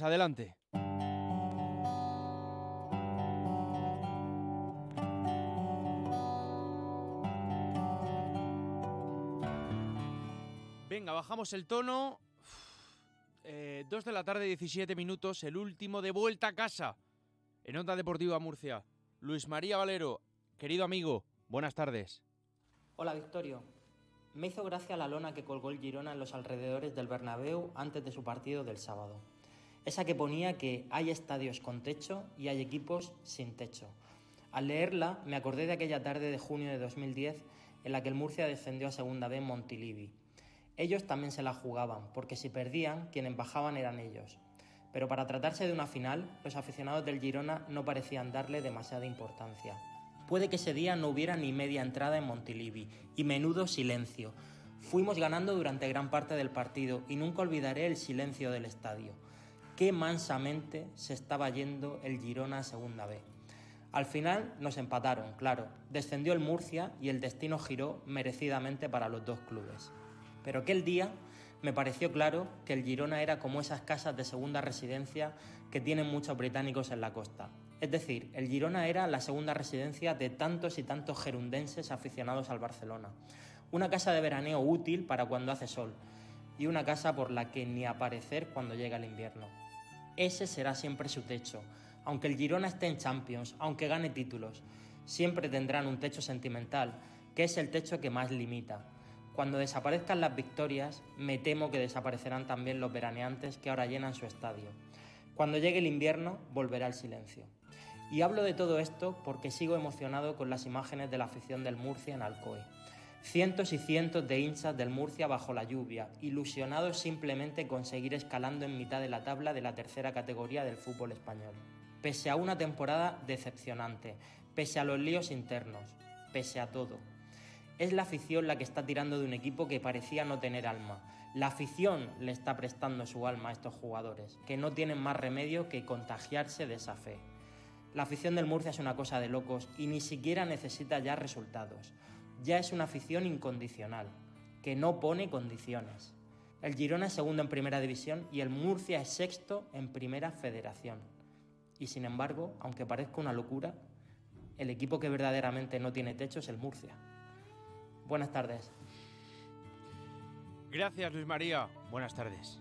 Adelante. Venga, bajamos el tono. Eh, dos de la tarde, 17 minutos, el último de vuelta a casa. En Onda Deportiva Murcia. Luis María Valero, querido amigo, buenas tardes. Hola Victorio. Me hizo gracia la lona que colgó el Girona en los alrededores del Bernabéu antes de su partido del sábado. Esa que ponía que hay estadios con techo y hay equipos sin techo. Al leerla me acordé de aquella tarde de junio de 2010 en la que el Murcia descendió a Segunda B en Montilivi. Ellos también se la jugaban, porque si perdían, quienes bajaban eran ellos. Pero para tratarse de una final, los aficionados del Girona no parecían darle demasiada importancia. Puede que ese día no hubiera ni media entrada en Montilivi, y menudo silencio. Fuimos ganando durante gran parte del partido y nunca olvidaré el silencio del estadio. Qué mansamente se estaba yendo el Girona a Segunda B. Al final nos empataron, claro. Descendió el Murcia y el destino giró merecidamente para los dos clubes. Pero aquel día me pareció claro que el Girona era como esas casas de segunda residencia que tienen muchos británicos en la costa. Es decir, el Girona era la segunda residencia de tantos y tantos gerundenses aficionados al Barcelona. Una casa de veraneo útil para cuando hace sol y una casa por la que ni aparecer cuando llega el invierno. Ese será siempre su techo. Aunque el Girona esté en Champions, aunque gane títulos, siempre tendrán un techo sentimental, que es el techo que más limita. Cuando desaparezcan las victorias, me temo que desaparecerán también los veraneantes que ahora llenan su estadio. Cuando llegue el invierno, volverá el silencio. Y hablo de todo esto porque sigo emocionado con las imágenes de la afición del Murcia en Alcoy. Cientos y cientos de hinchas del Murcia bajo la lluvia, ilusionados simplemente con seguir escalando en mitad de la tabla de la tercera categoría del fútbol español. Pese a una temporada decepcionante, pese a los líos internos, pese a todo, es la afición la que está tirando de un equipo que parecía no tener alma. La afición le está prestando su alma a estos jugadores, que no tienen más remedio que contagiarse de esa fe. La afición del Murcia es una cosa de locos y ni siquiera necesita ya resultados. Ya es una afición incondicional, que no pone condiciones. El Girona es segundo en primera división y el Murcia es sexto en primera federación. Y sin embargo, aunque parezca una locura, el equipo que verdaderamente no tiene techo es el Murcia. Buenas tardes. Gracias, Luis María. Buenas tardes.